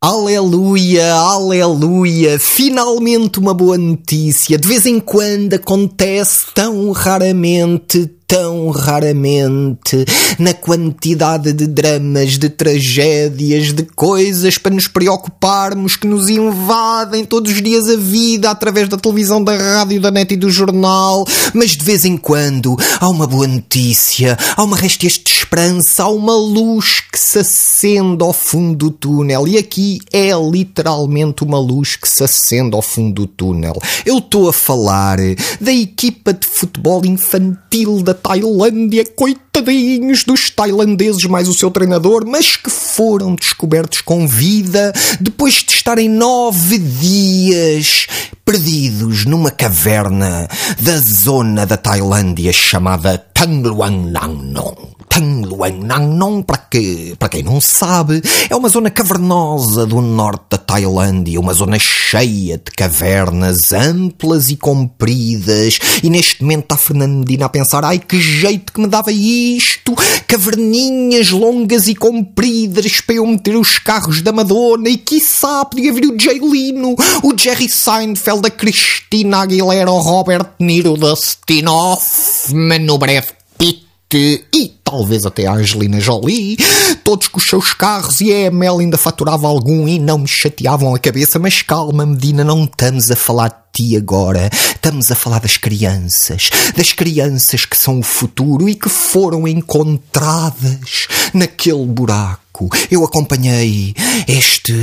Aleluia, aleluia, finalmente uma boa notícia. De vez em quando acontece tão raramente tão raramente na quantidade de dramas, de tragédias, de coisas para nos preocuparmos que nos invadem todos os dias a vida através da televisão, da rádio, da net e do jornal. Mas de vez em quando há uma boa notícia, há uma restes de esperança, há uma luz que se acende ao fundo do túnel. E aqui é literalmente uma luz que se acende ao fundo do túnel. Eu estou a falar da equipa de futebol infantil da Tailândia, coitadinhos dos tailandeses mais o seu treinador, mas que foram descobertos com vida depois de estarem nove dias perdidos numa caverna da zona da Tailândia chamada Tangluang Nang Nong. Tangluang para, que, para quem não sabe, é uma zona cavernosa do norte da Tailândia, uma zona cheia de cavernas amplas e compridas. E neste momento está Fernando Medina a pensar: ai que jeito que me dava isto! Caverninhas longas e compridas para eu meter os carros da Madonna e quiçá podia vir o Jay Lino, o Jerry Seinfeld, a Cristina Aguilera, o Robert Niro, o Dustin Hoffman, o Brad Pitt e talvez até a Angelina Jolie, todos com os seus carros e a Emel ainda faturava algum e não me chateavam a cabeça, mas calma, Medina, não estamos a falar de ti agora, estamos a falar das crianças, das crianças que são o futuro e que foram encontradas naquele buraco eu acompanhei este,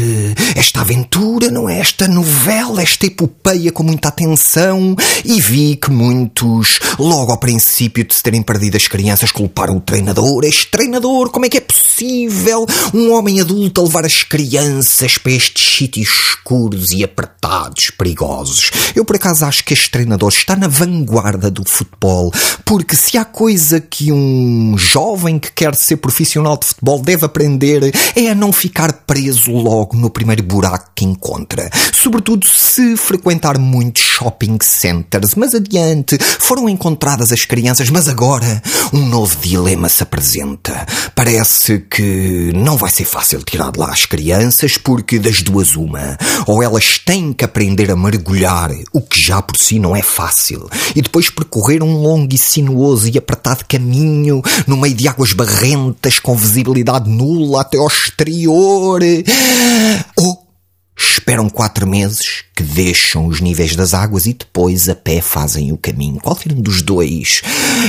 esta aventura, não é? Esta novela, esta epopeia com muita atenção e vi que muitos, logo ao princípio de se terem perdido as crianças, culparam o treinador. Este treinador, como é que é possível um homem adulto levar as crianças para estes sítios escuros e apertados, perigosos? Eu por acaso acho que este treinador está na vanguarda do futebol, porque se há coisa que um jovem que quer ser profissional de futebol deve aprender é a não ficar preso logo no primeiro buraco que encontra. Sobretudo se frequentar muitos shopping centers. Mas adiante, foram encontradas as crianças, mas agora um novo dilema se apresenta. Parece que não vai ser fácil tirar de lá as crianças, porque das duas uma, ou elas têm que aprender a mergulhar, o que já por si não é fácil, e depois percorrer um longo e sinuoso e apertado caminho no meio de águas barrentas com visibilidade nula até ao exterior, ou esperam quatro meses que deixam os níveis das águas e depois a pé fazem o caminho. Qualquer um dos dois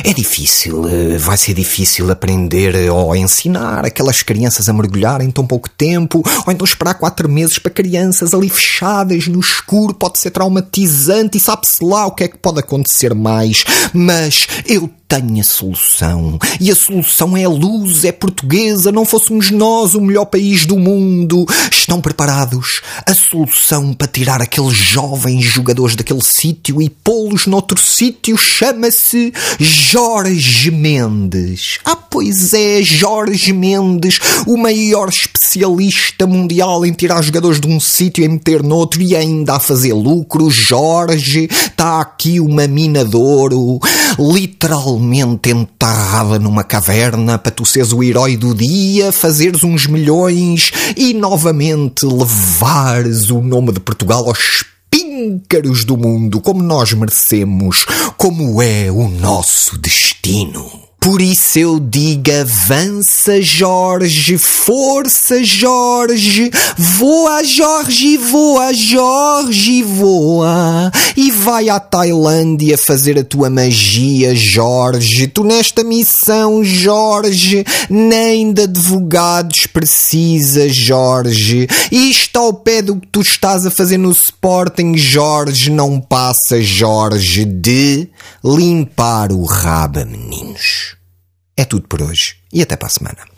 é difícil, eh, vai ser difícil aprender ou ensinar aquelas crianças a mergulhar em tão pouco tempo, ou então esperar quatro meses para crianças ali fechadas no escuro pode ser traumatizante e sabe-se lá o que é que pode acontecer mais. Mas eu tenho a solução. E a solução é a luz, é portuguesa, não fôssemos nós o melhor país do mundo. Estão preparados? A solução para tirar aqueles jovens jogadores daquele sítio e pô-los noutro sítio chama-se Jorge Mendes. Ah, pois é, Jorge Mendes, o maior especialista mundial em tirar jogadores de um sítio e meter noutro e ainda a fazer lucro. Jorge, está aqui uma mina de ouro, literalmente enterrada numa caverna para tu seres o herói do dia, fazeres uns milhões e novamente levares o nome de Portugal aos píncaros do mundo como nós merecemos, como é o nosso destino. Por isso eu digo avança Jorge, força Jorge, voa Jorge, voa Jorge, voa. E vai à Tailândia fazer a tua magia Jorge, tu nesta missão Jorge, nem de advogados precisas Jorge. Isto ao pé do que tu estás a fazer no Sporting Jorge, não passa Jorge de limpar o raba meninos. É tudo por hoje e até para a semana.